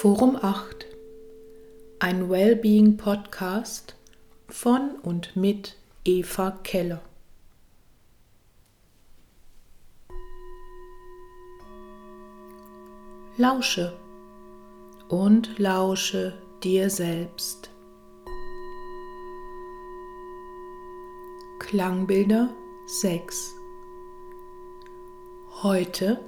Forum 8, ein Wellbeing Podcast von und mit Eva Keller. Lausche und lausche dir selbst. Klangbilder 6 Heute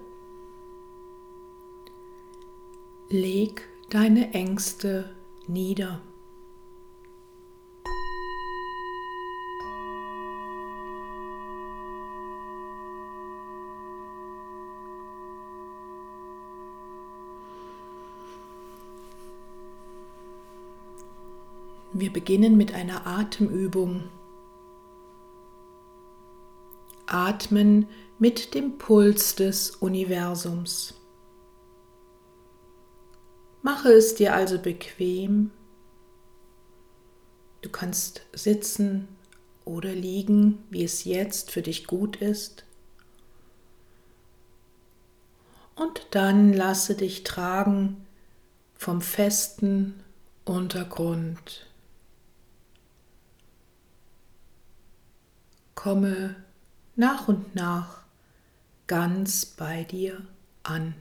leg deine Ängste nieder. Wir beginnen mit einer Atemübung. Atmen mit dem Puls des Universums. Mache es dir also bequem. Du kannst sitzen oder liegen, wie es jetzt für dich gut ist. Und dann lasse dich tragen vom festen Untergrund. Komme nach und nach ganz bei dir an.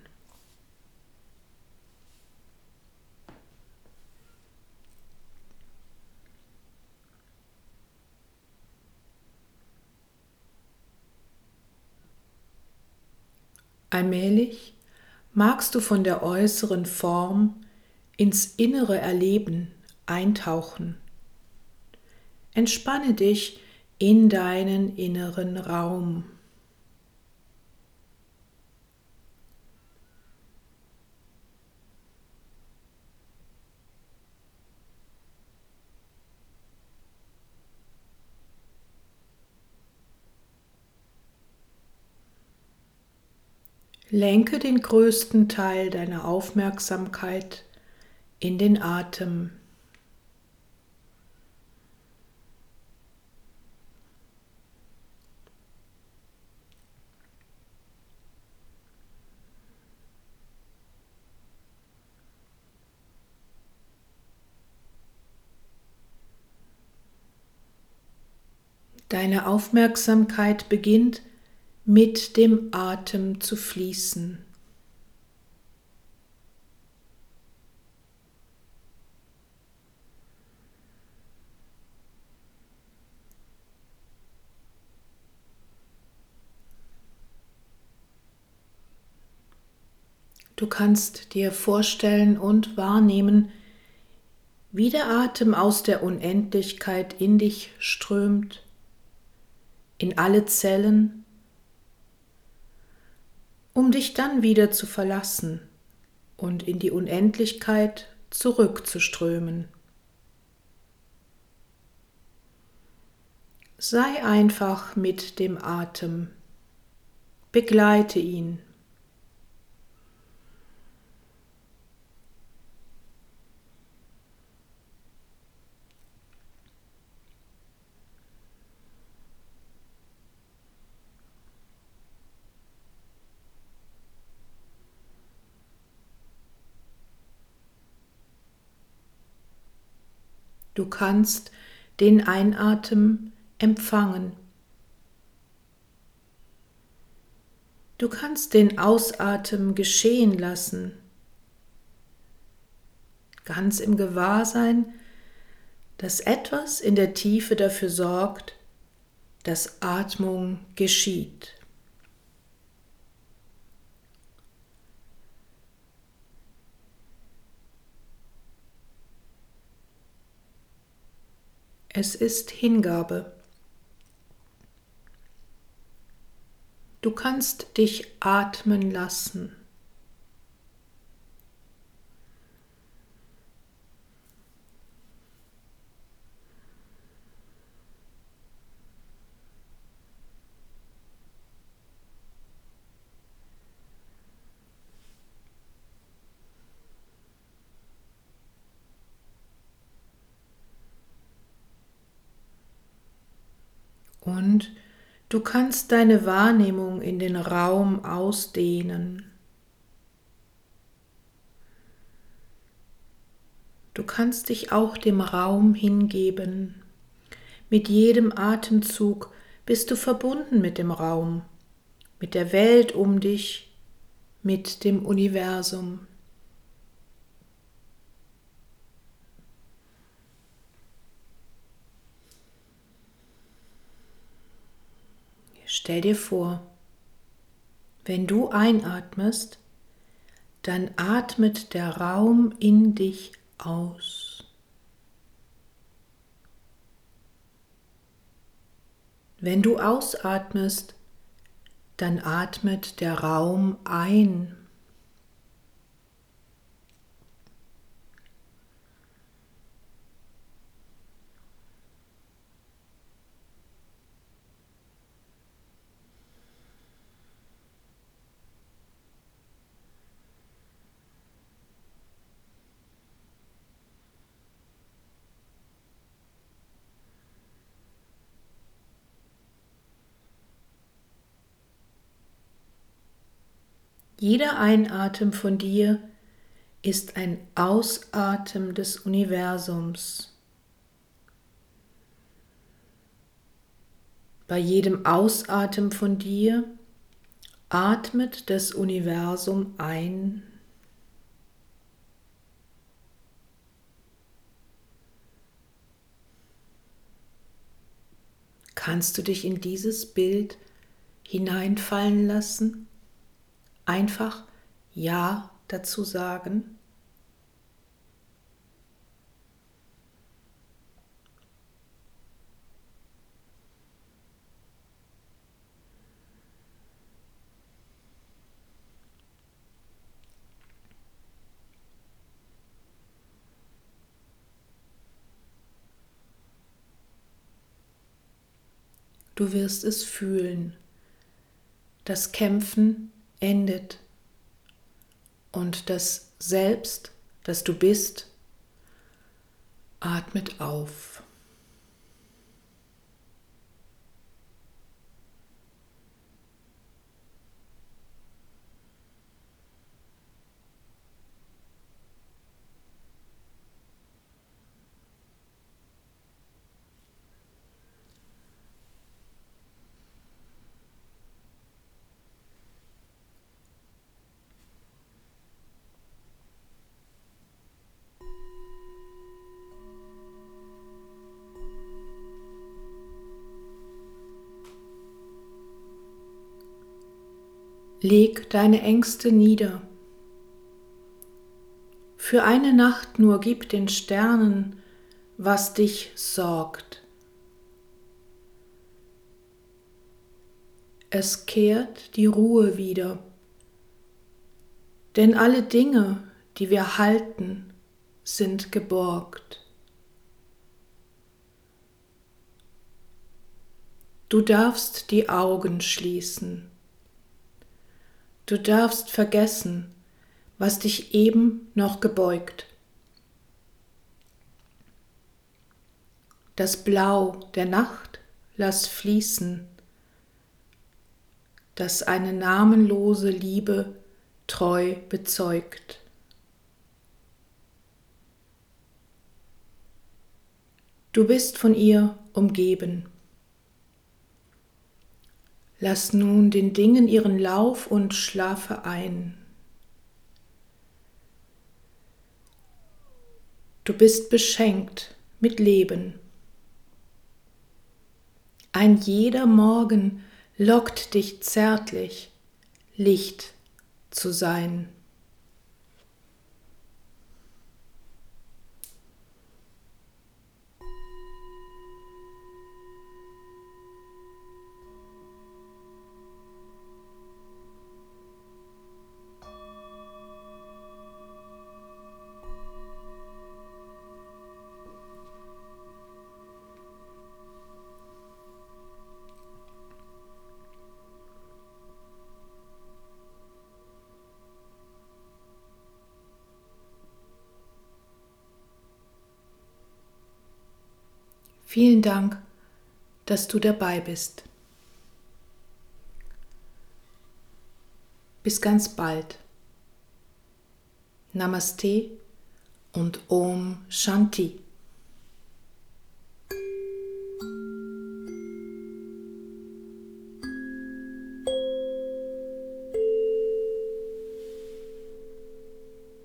Allmählich magst du von der äußeren Form ins innere Erleben eintauchen. Entspanne dich in deinen inneren Raum. Lenke den größten Teil deiner Aufmerksamkeit in den Atem. Deine Aufmerksamkeit beginnt mit dem Atem zu fließen. Du kannst dir vorstellen und wahrnehmen, wie der Atem aus der Unendlichkeit in dich strömt, in alle Zellen um dich dann wieder zu verlassen und in die Unendlichkeit zurückzuströmen. Sei einfach mit dem Atem, begleite ihn. Du kannst den Einatmen empfangen. Du kannst den Ausatmen geschehen lassen, ganz im Gewahrsein, dass etwas in der Tiefe dafür sorgt, dass Atmung geschieht. Es ist Hingabe. Du kannst dich atmen lassen. Und du kannst deine Wahrnehmung in den Raum ausdehnen. Du kannst dich auch dem Raum hingeben. Mit jedem Atemzug bist du verbunden mit dem Raum, mit der Welt um dich, mit dem Universum. Stell dir vor, wenn du einatmest, dann atmet der Raum in dich aus. Wenn du ausatmest, dann atmet der Raum ein. Jeder Einatmen von dir ist ein Ausatmen des Universums. Bei jedem Ausatmen von dir atmet das Universum ein. Kannst du dich in dieses Bild hineinfallen lassen? Einfach Ja dazu sagen. Du wirst es fühlen. Das Kämpfen endet und das Selbst, das du bist, atmet auf. Leg deine Ängste nieder. Für eine Nacht nur gib den Sternen, was dich sorgt. Es kehrt die Ruhe wieder, denn alle Dinge, die wir halten, sind geborgt. Du darfst die Augen schließen. Du darfst vergessen, was dich eben noch gebeugt. Das Blau der Nacht lass fließen, das eine namenlose Liebe treu bezeugt. Du bist von ihr umgeben. Lass nun den Dingen ihren Lauf und schlafe ein. Du bist beschenkt mit Leben. Ein jeder Morgen lockt dich zärtlich, Licht zu sein. Vielen Dank, dass du dabei bist. Bis ganz bald. Namaste und Om Shanti.